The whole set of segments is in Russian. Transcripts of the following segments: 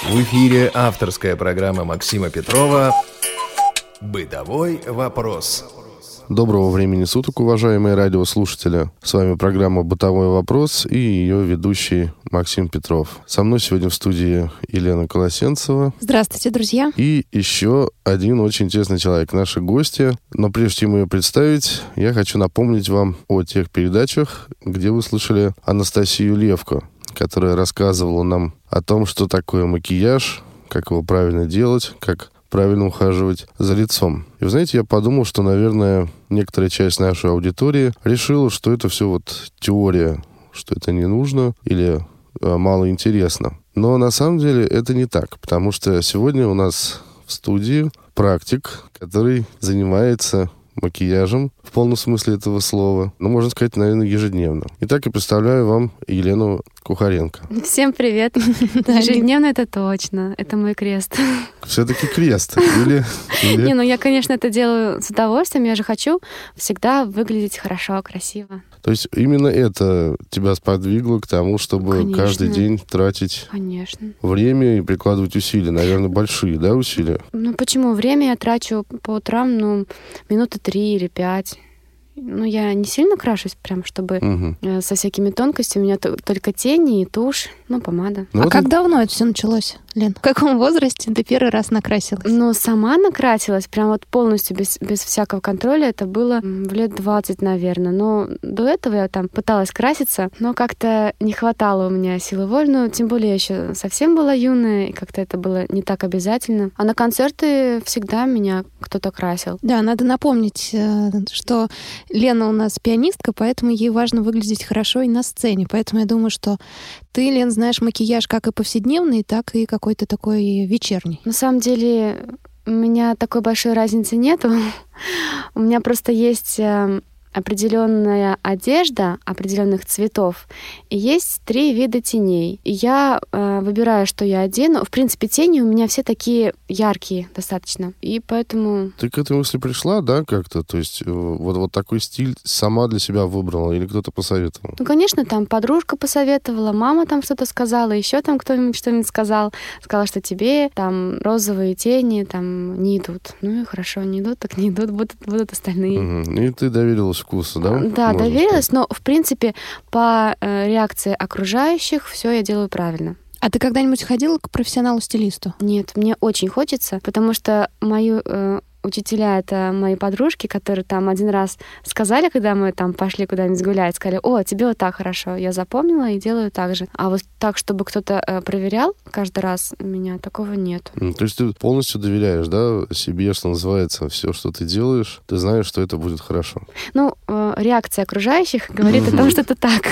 В эфире авторская программа Максима Петрова «Бытовой вопрос». Доброго времени суток, уважаемые радиослушатели. С вами программа «Бытовой вопрос» и ее ведущий Максим Петров. Со мной сегодня в студии Елена Колосенцева. Здравствуйте, друзья. И еще один очень интересный человек, наши гости. Но прежде чем ее представить, я хочу напомнить вам о тех передачах, где вы слышали Анастасию Левко, которая рассказывала нам о том, что такое макияж, как его правильно делать, как правильно ухаживать за лицом. И знаете, я подумал, что, наверное, некоторая часть нашей аудитории решила, что это все вот теория, что это не нужно или э, мало интересно. Но на самом деле это не так, потому что сегодня у нас в студии практик, который занимается макияжем в полном смысле этого слова. Ну, можно сказать, наверное, ежедневно. Итак, я представляю вам Елену Кухаренко. Всем привет. Ежедневно это точно. Это мой крест. Все-таки крест. Или, или... Не, ну я, конечно, это делаю с удовольствием. Я же хочу всегда выглядеть хорошо, красиво. То есть именно это тебя сподвигло к тому, чтобы Конечно. каждый день тратить Конечно. время и прикладывать усилия. Наверное, большие, да, усилия? Ну почему? Время я трачу по утрам, ну, минуты три или пять. Ну, я не сильно крашусь, прям, чтобы э, со всякими тонкостями. У меня только тени и тушь, ну, помада. Ну, а вот как это- давно это все началось, Лен? В каком возрасте ты первый раз накрасилась? Но сама накрасилась, прям вот полностью без, без всякого контроля. Это было в лет 20, наверное. Но до этого я там пыталась краситься, но как-то не хватало у меня силы воли. Ну, тем более я еще совсем была юная, и как-то это было не так обязательно. А на концерты всегда меня кто-то красил. Да, надо напомнить, э, что Лена у нас пианистка, поэтому ей важно выглядеть хорошо и на сцене. Поэтому я думаю, что ты, Лен, знаешь макияж как и повседневный, так и какой-то такой вечерний. На самом деле у меня такой большой разницы нету. У меня просто есть эм, определенная одежда определенных цветов, и есть три вида теней. И я э, выбираю, что я одену. В принципе, тени у меня все такие яркие достаточно. И поэтому Ты к этой мысли пришла, да, как-то? То есть э, вот, вот такой стиль сама для себя выбрала или кто-то посоветовал? Ну, конечно, там подружка посоветовала, мама там что-то сказала, еще там кто-нибудь что-нибудь сказал. Сказала, что тебе там розовые тени там не идут. Ну и хорошо, не идут, так не идут, будут, будут остальные. Мгм. И ты доверилась вкусу, да? Да, можно доверилась, сказать? но в принципе по э, реакции окружающих все я делаю правильно. А ты когда-нибудь ходила к профессионалу-стилисту? Нет, мне очень хочется, потому что мои э, учителя это мои подружки, которые там один раз сказали, когда мы там пошли куда-нибудь гулять, сказали, о, тебе вот так хорошо. Я запомнила и делаю так же. А вот так, чтобы кто-то э, проверял каждый раз, у меня такого нет. М, То есть ты полностью доверяешь, да, себе, что называется, все, что ты делаешь, ты знаешь, что это будет хорошо. Ну, э, реакция окружающих говорит о том, что это так.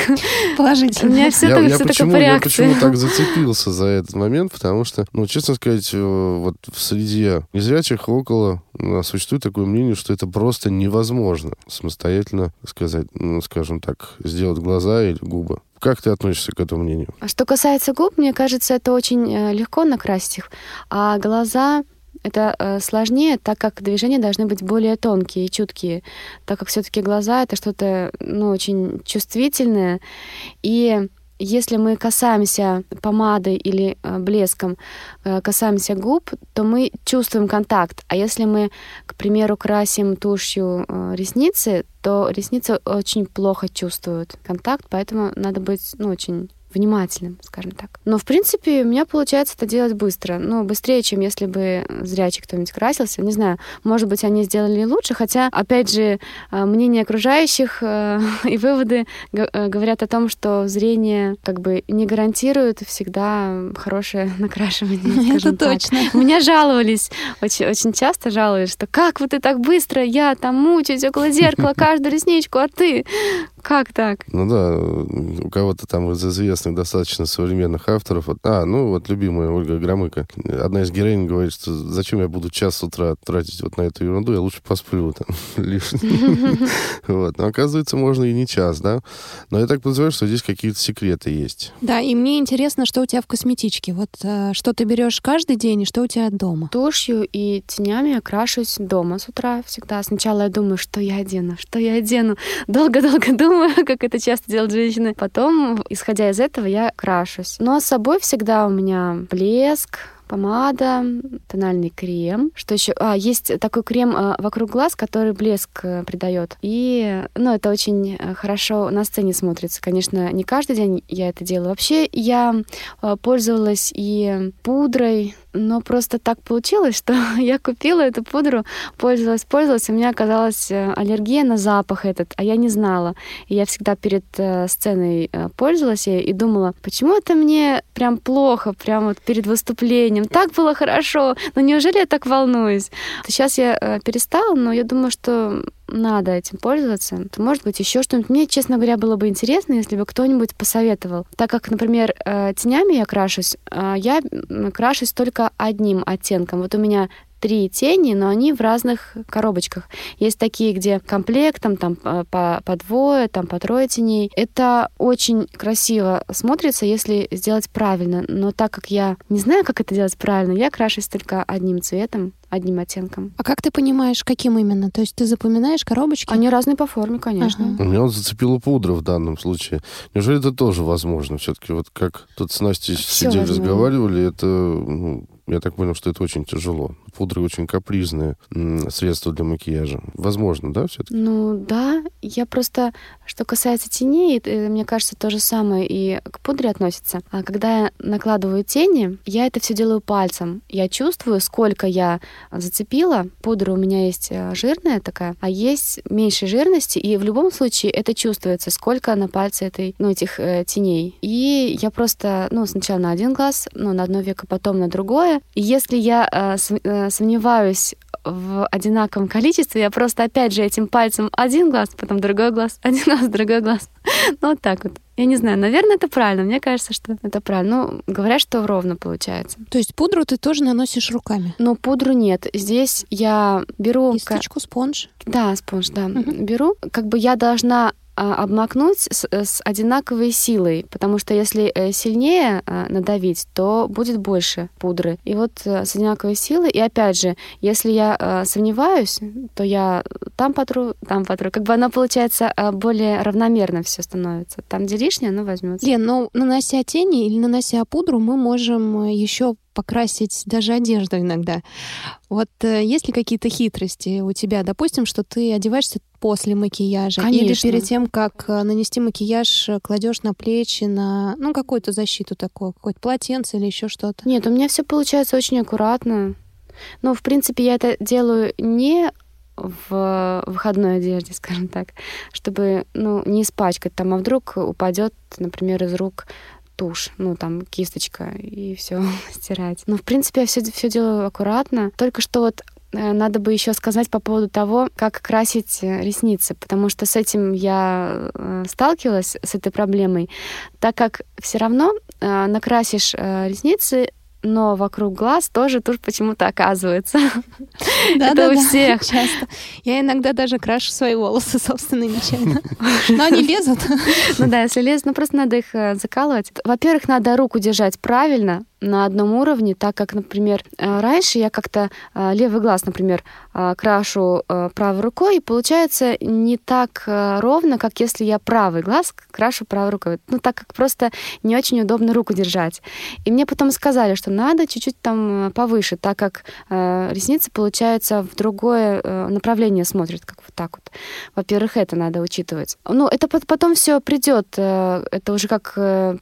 У Положительно. меня все я, так, я по я реакции. почему так зацепился за этот момент, потому что, ну, честно сказать, э, вот в среде незрячих около существует такое мнение, что это просто невозможно самостоятельно сказать, ну, скажем так, сделать глаза или губы. Как ты относишься к этому мнению? А Что касается губ, мне кажется, это очень э, легко накрасить их, а глаза это э, сложнее, так как движения должны быть более тонкие и чуткие, так как все-таки глаза это что-то ну, очень чувствительное, и если мы касаемся помадой или э, блеском, э, касаемся губ, то мы чувствуем контакт. А если мы, к примеру, красим тушью э, ресницы, то ресницы очень плохо чувствуют контакт, поэтому надо быть ну, очень внимательным, скажем так. Но, в принципе, у меня получается это делать быстро. Ну, быстрее, чем если бы зрячий кто-нибудь красился. Не знаю, может быть, они сделали лучше, хотя, опять же, э, мнение окружающих э, и выводы э, говорят о том, что зрение как бы не гарантирует всегда хорошее накрашивание, Это так. точно. Меня жаловались, очень, очень часто жаловались, что как вот ты так быстро, я там мучаюсь около зеркала каждую ресничку, а ты как так? Ну да, у кого-то там из известных достаточно современных авторов. А, ну вот любимая Ольга Громыко. Одна из героинь говорит, что зачем я буду час с утра тратить вот на эту ерунду, я лучше посплю там лишний. Вот. Но оказывается, можно и не час, да? Но я так подозреваю, что здесь какие-то секреты есть. Да, и мне интересно, что у тебя в косметичке. Вот э, что ты берешь каждый день и что у тебя дома? Тушью и тенями я крашусь дома с утра всегда. Сначала я думаю, что я одену, что я одену. Долго-долго думаю, как это часто делают женщины. Потом, исходя из этого, этого я крашусь. Ну а с собой всегда у меня блеск, помада, тональный крем. Что еще? А, есть такой крем а, вокруг глаз, который блеск а, придает. И, ну, это очень э, хорошо на сцене смотрится. Конечно, не каждый день я это делаю. Вообще, я а, пользовалась и пудрой, но просто так получилось, что я купила эту пудру, пользовалась, пользовалась, и у меня оказалась аллергия на запах этот, а я не знала. И я всегда перед э, сценой э, пользовалась и думала, почему это мне прям плохо, прям вот перед выступлением. Так было хорошо. Но неужели я так волнуюсь? Сейчас я э, перестала, но я думаю, что надо этим пользоваться. То, может быть, еще что-нибудь. Мне, честно говоря, было бы интересно, если бы кто-нибудь посоветовал. Так как, например, э, тенями я крашусь, э, я крашусь только одним оттенком. Вот у меня три тени, но они в разных коробочках. Есть такие, где комплектом, там по, по двое, там по трое теней. Это очень красиво смотрится, если сделать правильно. Но так как я не знаю, как это делать правильно, я крашусь только одним цветом одним оттенком. А как ты понимаешь, каким именно? То есть ты запоминаешь коробочки? Они разные по форме, конечно. Ага. У меня вот зацепила пудра в данном случае. Неужели это тоже возможно? Все-таки вот как тут с Настей Все сидели, возможно. разговаривали, это ну, я так понял, что это очень тяжело. Пудры очень капризные средства для макияжа. Возможно, да, все-таки? Ну да. Я просто, что касается теней, мне кажется, то же самое и к пудре относится. А когда я накладываю тени, я это все делаю пальцем. Я чувствую, сколько я зацепила. Пудра у меня есть э, жирная такая, а есть меньше жирности, и в любом случае это чувствуется, сколько на пальце этой, ну, этих э, теней. И я просто, ну, сначала на один глаз, ну, на одно веко, потом на другое, если я э, э, сомневаюсь в одинаковом количестве, я просто опять же этим пальцем один глаз, потом другой глаз, один глаз, другой глаз. Ну, вот так вот. Я не знаю, наверное, это правильно. Мне кажется, что это правильно. Ну, говорят, что ровно получается. То есть пудру ты тоже наносишь руками? Ну, пудру нет. Здесь я беру... Кисточку, спонж? Да, спонж, да. Угу. Беру. Как бы я должна обмакнуть с, с одинаковой силой, потому что если э, сильнее а, надавить, то будет больше пудры. И вот э, с одинаковой силой. И опять же, если я э, сомневаюсь, то я там потру, там потру. Как бы она получается более равномерно все становится. Там, где лишнее, оно возьмется. Лен, ну нанося тени или нанося пудру, мы можем еще покрасить даже одежду иногда. Вот э, есть ли какие-то хитрости у тебя? Допустим, что ты одеваешься после макияжа Конечно. или перед тем, как э, нанести макияж, э, кладешь на плечи, на ну какую-то защиту такую, какое-то полотенце или еще что-то. Нет, у меня все получается очень аккуратно. Но, в принципе, я это делаю не в выходной одежде, скажем так, чтобы ну, не испачкать там, а вдруг упадет, например, из рук тушь, ну там кисточка и все стирать. Ну, в принципе, я все, все делаю аккуратно. Только что вот э, надо бы еще сказать по поводу того, как красить э, ресницы, потому что с этим я э, сталкивалась, с этой проблемой, так как все равно накрасишь ресницы но вокруг глаз тоже тушь почему-то оказывается. Да, Это да, у всех. Часто. Я иногда даже крашу свои волосы, собственно, нечаянно. Но они лезут. Ну да, если лезут, ну просто надо их э, закалывать. Во-первых, надо руку держать правильно, на одном уровне, так как, например, э, раньше я как-то э, левый глаз, например, э, крашу правой рукой, и получается не так ровно, как если я правый глаз крашу правой рукой. Ну, так как просто не очень удобно руку держать. И мне потом сказали, что надо чуть-чуть там повыше, так как ресницы, получается, в другое направление смотрят, как вот так вот. Во-первых, это надо учитывать. Ну, это потом все придет. Это уже как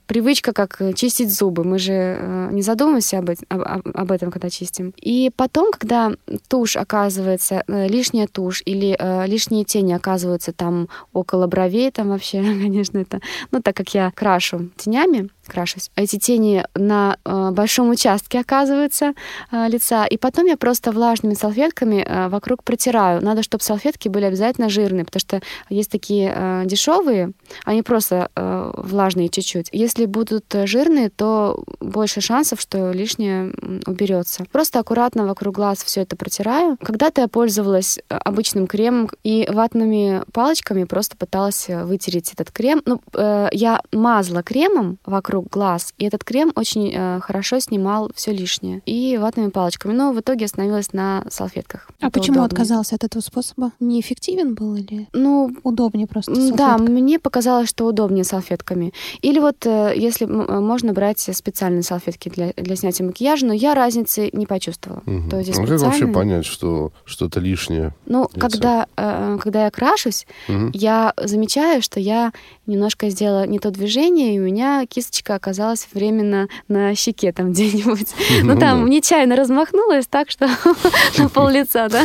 привычка, как чистить зубы. Мы же не задумываемся об, об, об этом, когда чистим. И потом, когда тушь оказывается, э, лишняя тушь или э, лишние тени оказываются там около бровей, там вообще, конечно, это... Ну, так как я крашу тенями, крашусь. А эти тени на э, большом участке оказываются э, лица. И потом я просто влажными салфетками э, вокруг протираю. Надо, чтобы салфетки были обязательно жирные, потому что есть такие э, дешевые, они просто э, влажные чуть-чуть. Если будут жирные, то больше шансов, что лишнее уберется. Просто аккуратно вокруг глаз все это протираю. Когда-то я пользовалась э, обычным кремом и ватными палочками просто пыталась вытереть этот крем. Ну, э, я мазала кремом вокруг вокруг глаз. И этот крем очень э, хорошо снимал все лишнее. И ватными палочками. Но в итоге остановилась на салфетках. А Это почему удобнее. отказался от этого способа? Неэффективен был или Ну, удобнее просто М, Да, салфетка? мне показалось, что удобнее салфетками. Или вот э, если э, можно брать специальные салфетки для, для снятия макияжа, но я разницы не почувствовала. Мгм. То есть Ну, как вообще понять, что что-то лишнее? Ну, когда, э, когда я крашусь, Мгм. я замечаю, что я немножко сделала не то движение, и у меня кисточка оказалась временно на щеке там где-нибудь. Ну, Ну там да. нечаянно размахнулась так, что на пол лица, да.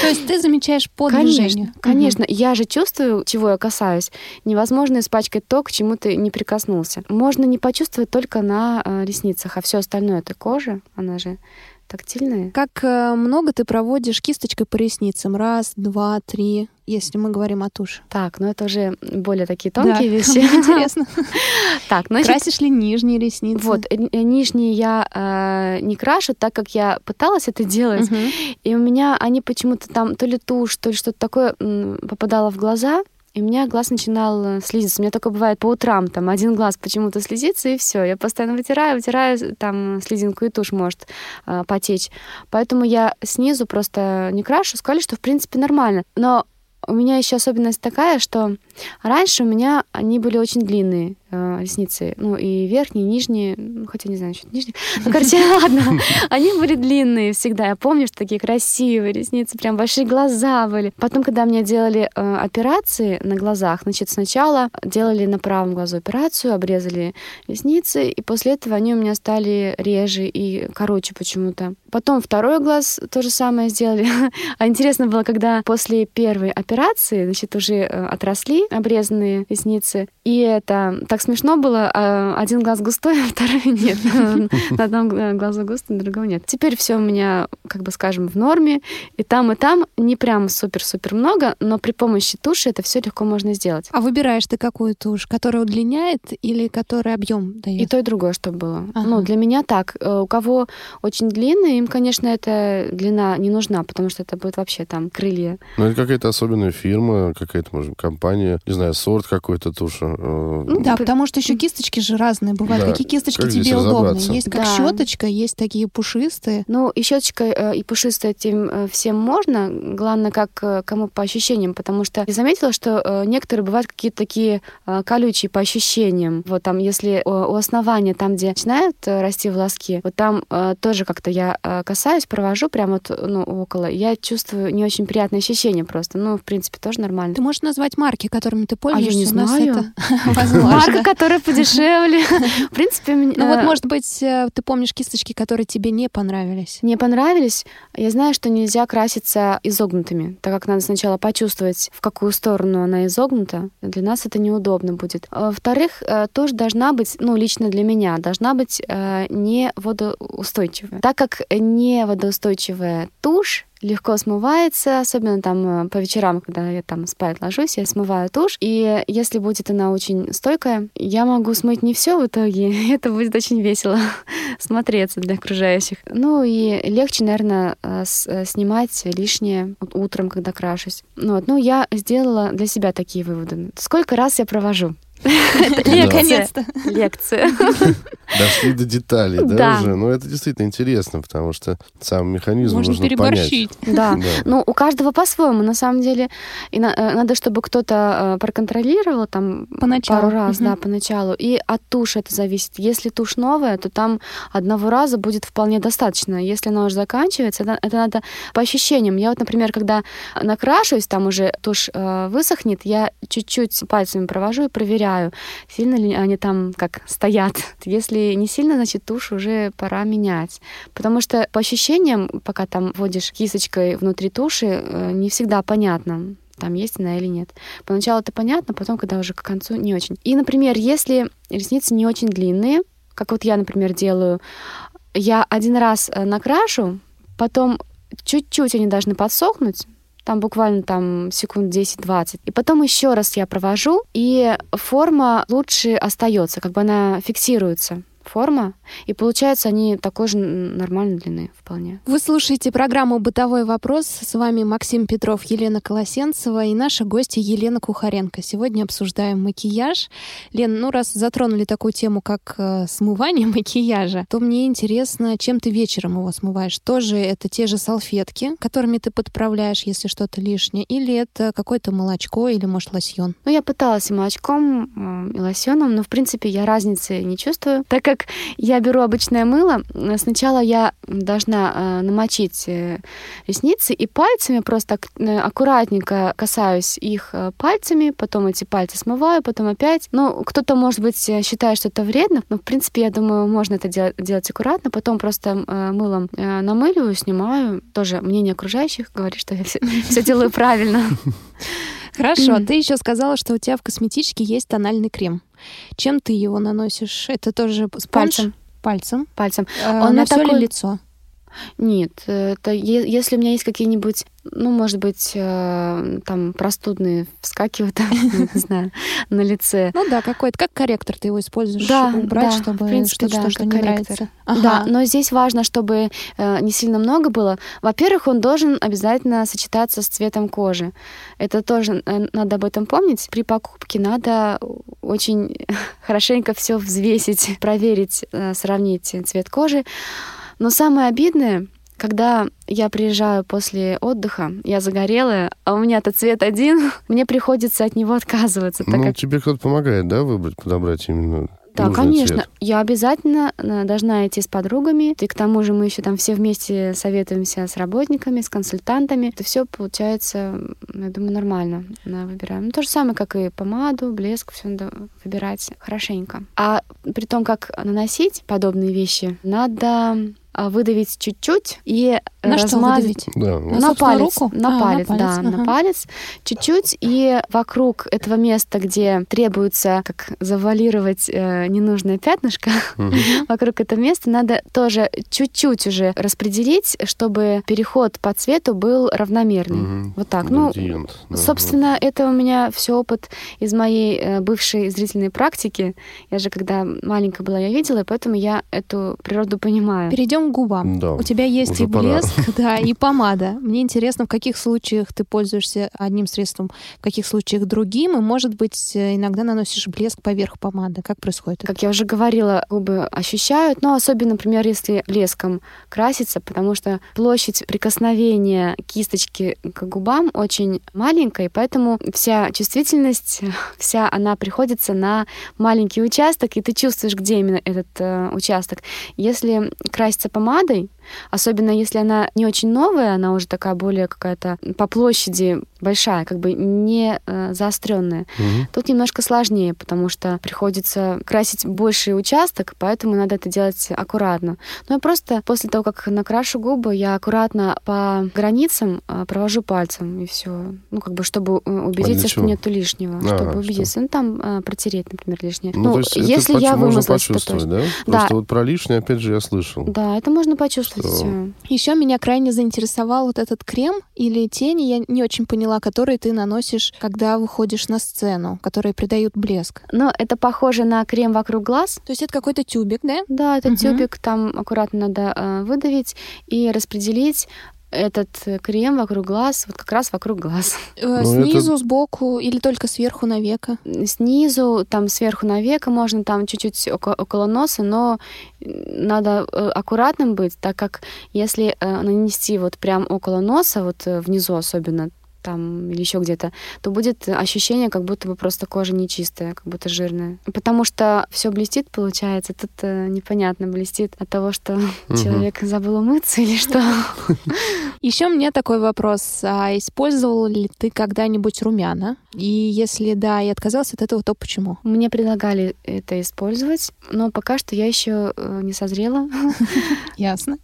То есть ты замечаешь по Конечно, движению? конечно. Я же чувствую, чего я касаюсь. Невозможно испачкать то, к чему ты не прикоснулся. Можно не почувствовать только на э, ресницах, а все остальное это кожа, она же тактильная. Как э, много ты проводишь кисточкой по ресницам? Раз, два, три, если мы говорим о туши. Так, ну это уже более такие тонкие Да, вещи. Интересно. Так, значит, Красишь ли нижние ресницы? вот, э, э, нижние я э, не крашу, так как я пыталась это делать, Мгм. и у меня они почему-то там то ли тушь, то ли что-то такое попадало в глаза, и у меня глаз начинал э, слизиться. У меня такое бывает по утрам, там один глаз почему-то слезится, и все. Я постоянно вытираю, вытираю, там слезинку и тушь может э, потечь. Поэтому я снизу просто не крашу. Сказали, что в принципе нормально. Но у меня еще особенность такая, что раньше у меня они были очень длинные ресницы, ну и верхние, и нижние, ну, хотя не знаю, что нижние. Ну, короче, ладно, они были длинные всегда. Я помню, что такие красивые ресницы, прям большие глаза были. Потом, когда мне делали э, операции на глазах, значит, сначала делали на правом глазу операцию, обрезали ресницы, и после этого они у меня стали реже и короче почему-то. Потом второй глаз то же самое сделали. А интересно было, когда после первой операции, значит, уже э, отросли обрезанные ресницы, и это так смешно было. а Один глаз густой, а второй нет. На одном гла- глазу густой, на другом нет. Теперь все у меня, как бы скажем, в норме. И там, и там не прям супер-супер много, но при помощи туши это все легко можно сделать. А выбираешь ты какую тушь, которая удлиняет или которая объем И дает? то, и другое, чтобы было. Ага. Ну, для меня так. Э, У кого очень длинные, им, конечно, эта длина не нужна, потому что это будет вообще там крылья. Ну, это какая-то особенная фирма, какая-то, может, компания, не знаю, сорт какой-то туши. э, Да, потому что еще кисточки же разные бывают. Да. Какие кисточки Как тебе удобны? Есть как Да. щеточка, есть такие пушистые. Ну, и щеточкой э, и пушистой этим э, всем можно. Главное, как э, кому по ощущениям, потому что я заметила, что некоторые бывают какие-то такие колючие по ощущениям. Вот там, если у основания, там, где начинают расти волоски, вот там тоже как-то я касаюсь, провожу прямо вот, ну, около, я чувствую не очень приятные ощущения просто. Ну, в принципе, тоже нормально. Ты можешь назвать марки, которыми ты А пользуешься? я не знаю. Марка, которая подешевле. В принципе, мне- Ну вот, э, может быть, э, ты помнишь кисточки, которые тебе не понравились? Не понравились. Я знаю, что нельзя краситься изогнутыми, так как надо сначала почувствовать, в какую сторону она изогнута. Для нас это неудобно будет. А, Во-вторых, э, тоже должна быть, ну, лично для меня, должна быть не водоустойчивая. Так как не водоустойчивая тушь, легко смывается, особенно там э, по вечерам, когда я там спать ложусь, я смываю тушь. И если будет она очень стойкая, я могу смыть не все в итоге. Это будет очень весело смотреться для окружающих. Ну и легче, наверное, э, э, снимать лишнее утром, когда крашусь. Ну, вот, ну, я сделала для себя такие выводы. Сколько раз я провожу? Лекция. Наконец-то. Лекция. Дошли до деталей, да, уже? Ну, это действительно интересно, потому что сам механизм Можно нужно переборщить. Да. Ну, у каждого по-своему, на самом деле. И э, надо, чтобы кто-то э, проконтролировал там Поначалу. пару раз, да, поначалу. И от туши это зависит. Если тушь новая, то там одного раза будет вполне достаточно. Если она уже заканчивается, это, это надо по ощущениям. Я вот, например, когда накрашиваюсь, там уже тушь э, высохнет, я чуть-чуть пальцами провожу и проверяю, сильно ли они там как стоят. Если не сильно, значит, тушь уже пора менять. Потому что по ощущениям, пока там вводишь кисточкой внутри туши, э, не всегда понятно, там есть она или нет. Поначалу это понятно, потом, когда уже к концу, не очень. И, например, если ресницы не очень длинные, как вот я, например, делаю, я один раз э, накрашу, потом чуть-чуть они должны подсохнуть, там буквально там секунд 10-20. И потом еще раз я провожу, и форма лучше остается, как бы она фиксируется. Форма, и получается они такой же нормальной длины вполне. Вы слушаете программу «Бытовой вопрос». С вами Максим Петров, Елена Колосенцева и наша гостья Елена Кухаренко. Сегодня обсуждаем макияж. Лен, ну раз затронули такую тему, как э, смывание макияжа, то мне интересно, чем ты вечером его смываешь? Тоже это те же салфетки, которыми ты подправляешь, если что-то лишнее, или это какое-то молочко или, может, лосьон? Ну, я пыталась и молочком, и лосьоном, но, в принципе, я разницы не чувствую, так как я беру обычное мыло. Сначала я должна э, намочить э, ресницы и пальцами просто э, аккуратненько касаюсь их пальцами, потом эти пальцы смываю, потом опять. Ну, кто-то, может быть, считает, что это вредно, но, в принципе, я думаю, можно это делать, делать аккуратно. Потом просто мылом намыливаю, снимаю. Тоже мнение окружающих говорит, что я все, все делаю правильно. Хорошо, ты еще сказала, что у тебя в косметичке есть тональный крем. Чем ты его наносишь? Это тоже с пальцем. Пальцем. Пальцем. Э, Он на все такой... ли лицо? Нет, это если у меня есть какие-нибудь ну, может быть, э, там простудные вскакивают, не знаю, на лице. Ну да, какой-то, как корректор ты его используешь, да, убрать, да, чтобы в принципе, что, да, что не нравится. Ага. Да, но здесь важно, чтобы э, не сильно много было. Во-первых, он должен обязательно сочетаться с цветом кожи. Это тоже э, надо об этом помнить. При покупке надо очень хорошенько все взвесить, проверить, э, сравнить цвет кожи. Но самое обидное — когда я приезжаю после отдыха, я загорелая, а у меня-то цвет один, мне приходится от него отказываться. Так ну, как... тебе кто-то помогает, да, выбрать, подобрать именно да, конечно. Цвет. Я обязательно э, должна идти с подругами. И к тому же мы еще там все вместе советуемся с работниками, с консультантами. Это все получается, я думаю, нормально выбираем. Ну, то же самое, как и помаду, блеск, все надо выбирать хорошенько. А при том, как наносить подобные вещи, надо выдавить чуть-чуть и на размазать что Да, вот. на, палец, руку? на а, палец, на палец, да, ага. на палец чуть-чуть и вокруг этого места, где требуется как завалировать э, ненужное пятнышко, угу. вокруг этого места надо тоже чуть-чуть уже распределить, чтобы переход по цвету был равномерный. Угу. Вот так. Ну, Градиент, да, собственно, это у меня все опыт из моей э, бывшей зрительной практики. Я же когда маленькая была, я видела, и поэтому я эту природу понимаю. Перейдем к губам. Да, У тебя есть и блеск, да, и помада. Мне интересно, в каких случаях ты пользуешься одним средством, в каких случаях другим, и, может быть, иногда наносишь блеск поверх помады. Как происходит Как я уже говорила, губы ощущают, но особенно, например, если блеском краситься, потому что площадь прикосновения кисточки к губам очень маленькая, и поэтому вся чувствительность, вся она приходится на маленький участок, и ты чувствуешь, где именно этот э, участок. Если краситься помадой, особенно если она не очень новая, она уже такая более какая-то по площади большая, как бы не э, заостренная. Угу. Тут немножко сложнее, потому что приходится красить больший участок, поэтому надо это делать аккуратно. Но я просто после того, как накрашу губы, я аккуратно по границам э, провожу пальцем и все, ну как бы чтобы э, убедиться, что нету лишнего, а, чтобы убедиться, что? ну там э, протереть, например, лишнее. Ну, ну если я вымазалась, то точно. да? да. Просто вот про лишнее опять же я слышал. Да, это можно почувствовать. Что... Еще меня крайне заинтересовал вот этот крем или тени, я не очень поняла поняла, которые ты наносишь, когда выходишь на сцену, которые придают блеск. Но это похоже на крем вокруг глаз. То есть это какой-то тюбик, да? Да, это угу. тюбик, там аккуратно надо э, выдавить и распределить этот крем вокруг глаз, вот как раз вокруг глаз. Э, ну, снизу, это... сбоку или только сверху на века? Снизу, там сверху на века, можно там чуть-чуть около, около носа, но надо э, аккуратным быть, так как если э, нанести вот прям около носа, вот внизу особенно, там или еще где-то, то будет ощущение, как будто бы просто кожа нечистая, как будто жирная. Потому что все блестит, получается. Тут э, непонятно, блестит от того, что угу. человек забыл умыться или что. Еще у меня такой вопрос. А использовал ли ты когда-нибудь румяна? И если да, и отказался от этого, то почему? Мне предлагали это использовать, но пока что я еще э, не созрела. Ясно.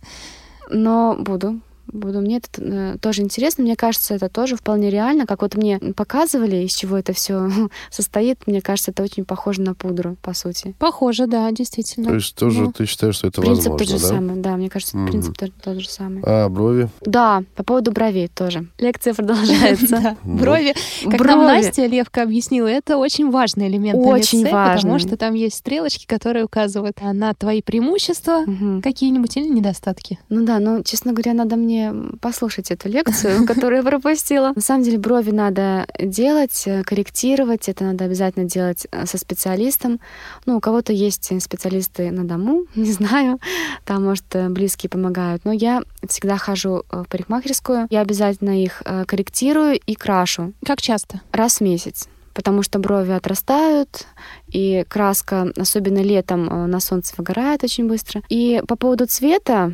Но буду буду. Мне это э, тоже интересно. Мне кажется, это тоже вполне реально. Как вот мне показывали, из чего это все состоит, мне кажется, это очень похоже на пудру, по сути. Похоже, да, действительно. То есть тоже ну, ты считаешь, что это принцип возможно, тот же да? самый, да. мне кажется, Мгм. принцип тот, тот же самый. А брови? Да, по поводу бровей тоже. Лекция продолжается. Ну. Брови, как нам Брови. Настя Левка объяснила, это очень важный элемент Очень лице, потому что там есть стрелочки, которые указывают на твои преимущества какие-нибудь или недостатки. Ну да, ну, честно говоря, надо мне послушать эту лекцию, которую я пропустила. На самом деле брови надо делать, э, корректировать. Это надо обязательно делать э, со специалистом. Ну, у кого-то есть специалисты на дому, не знаю. Там, может, э, близкие помогают. Но я всегда хожу в парикмахерскую. Я обязательно их корректирую и крашу Как часто? раз в месяц. Потому что брови отрастают, и краска, особенно летом, на солнце выгорает очень быстро. И по поводу цвета,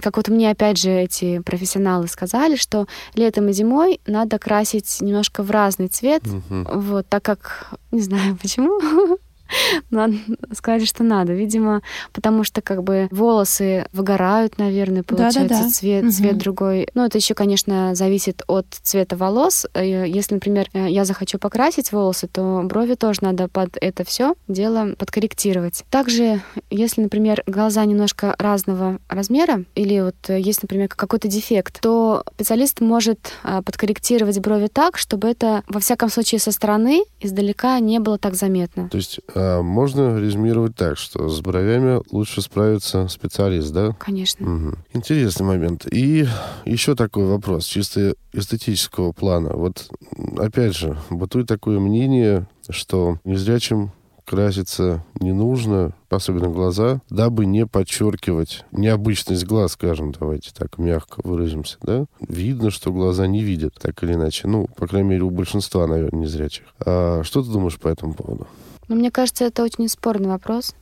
как вот мне опять же эти профессионалы сказали, что летом и зимой надо красить немножко в разный цвет, Мгм. вот, так как, не знаю почему, надо сказать, что надо. Видимо, потому что как бы волосы выгорают, наверное, получается Да-да-да. цвет, Мгм. цвет другой. Ну, это еще, конечно, зависит от цвета волос. Э, Если, например, э, я захочу покрасить волосы, то брови тоже надо под это все дело подкорректировать. Также, если, например, глаза немножко разного размера, или вот э, есть, например, какой-то дефект, то специалист может подкорректировать брови так, чтобы это, во всяком случае, со стороны, издалека не было так заметно. То есть можно резюмировать так, что с бровями лучше справится специалист, да? Конечно. Мгм. Интересный момент. И еще такой вопрос, чисто эстетического плана. Вот, опять же, бытует такое мнение, что незрячим краситься не нужно, особенно глаза, дабы не подчеркивать необычность глаз, скажем, давайте так мягко выразимся, да? Видно, что глаза не видят, так или иначе. Ну, по крайней мере, у большинства, наверное, незрячих. А что ты думаешь по этому поводу? Но мне кажется, это очень спорный вопрос,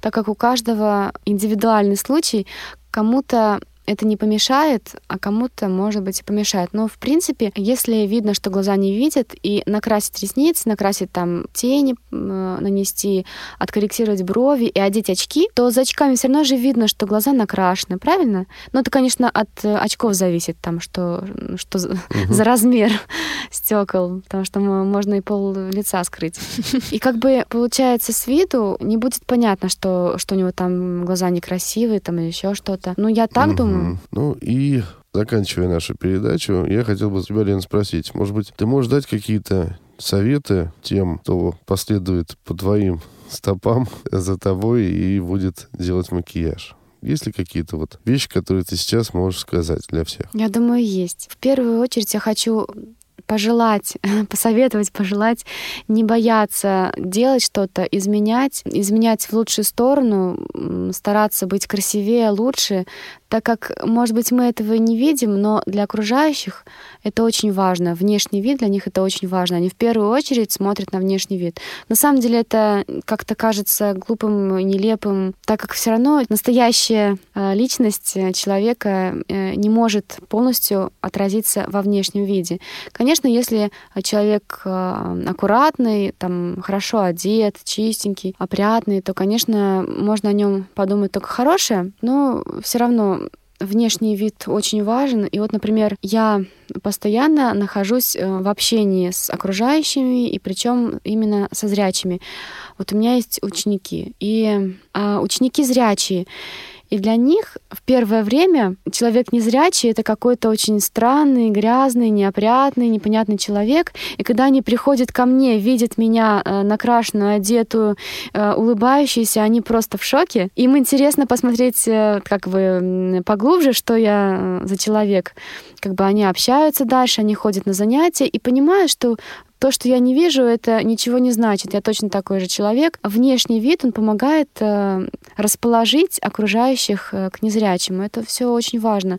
так как у каждого индивидуальный случай, кому-то это не помешает, а кому-то, может быть, и помешает. Но, в принципе, если видно, что глаза не видят, и накрасить ресницы, накрасить там тени, м, нанести, откорректировать брови и одеть очки, то за очками все равно же видно, что глаза накрашены, правильно? Но это, конечно, от э, очков зависит, там, что, что за- за размер стекол, потому что можно и пол лица скрыть. И как бы получается с виду не будет понятно, что, что у него там глаза некрасивые там или еще что-то. Ну, я так Мгм. Ну и заканчивая нашу передачу, я хотел бы тебя, Лен, спросить. Может быть, ты можешь дать какие-то советы тем, кто последует по твоим стопам за тобой и будет делать макияж? Есть ли какие-то вот вещи, которые ты сейчас можешь сказать для всех? Я думаю, есть. В первую очередь я хочу пожелать, посоветовать, пожелать не бояться делать что-то, изменять, изменять в лучшую сторону, стараться быть красивее, лучше, так как, может быть, мы этого не видим, но для окружающих это очень важно. Внешний вид для них это очень важно. Они в первую очередь смотрят на внешний вид. На самом деле это как-то кажется глупым, нелепым, так как все равно настоящая э, личность э, человека э, не может полностью отразиться во внешнем виде. Конечно, если человек аккуратный, там хорошо одет, чистенький, опрятный, то, конечно, можно о нем подумать только хорошее, но все равно внешний вид очень важен. И вот, например, я постоянно нахожусь э, в общении с окружающими, и причем именно со зрячими. Вот у меня есть ученики, и а, ученики зрячие. И для них в первое время человек незрячий — это какой-то очень странный, грязный, неопрятный, непонятный человек. И когда они приходят ко мне, видят меня э, накрашенную, одетую, э, улыбающуюся, они просто в шоке. Им интересно посмотреть э, как бы поглубже, что я за человек. Как бы они общаются дальше, они ходят на занятия и понимают, что то, что я не вижу, это ничего не значит. Я точно такой же человек. Внешний вид, он помогает э, расположить окружающих э, к незрячему. Это все очень важно.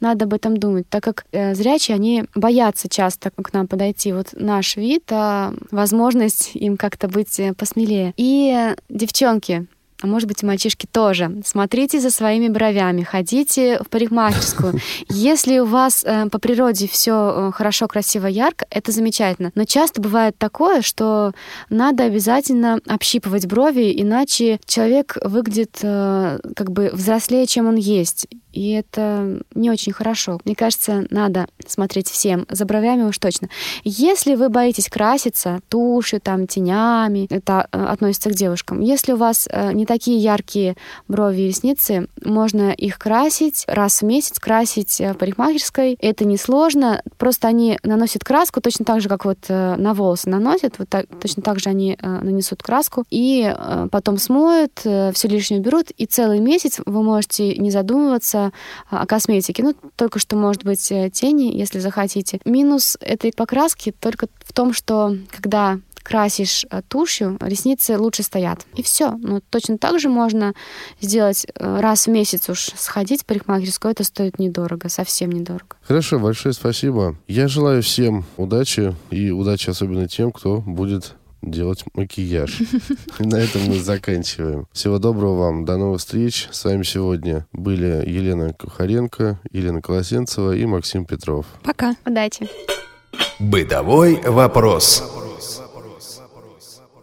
Надо об этом думать, так как э, зрячие, они боятся часто к нам подойти. Вот наш вид, а возможность им как-то быть э, посмелее. И э, девчонки, а может быть, и мальчишки тоже. Смотрите за своими бровями, ходите в парикмахерскую. Если у вас э, по природе все хорошо, красиво, ярко, это замечательно. Но часто бывает такое, что надо обязательно общипывать брови, иначе человек выглядит э, как бы взрослее, чем он есть. И это не очень хорошо. Мне кажется, надо смотреть всем, за бровями уж точно. Если вы боитесь краситься тушью, там, тенями, это э, относится к девушкам. Если у вас э, не такие яркие брови и ресницы, можно их красить раз в месяц, красить в парикмахерской. Это несложно, просто они наносят краску точно так же, как вот на волосы наносят, вот так, точно так же они нанесут краску, и потом смоют, все лишнее уберут, и целый месяц вы можете не задумываться о косметике. Ну, только что, может быть, э, тени, если захотите. Минус этой покраски только в том, что когда красишь э, тушью, ресницы лучше стоят. И все. Но точно так же можно сделать э, раз в месяц уж сходить в парикмахерскую. Это стоит недорого, совсем недорого. Хорошо, большое спасибо. Я желаю всем удачи и удачи особенно тем, кто будет делать макияж. На этом мы заканчиваем. Всего доброго вам. До новых встреч. С вами сегодня были Елена Кухаренко, Елена Колосенцева и Максим Петров. Пока. Удачи. Бытовой вопрос.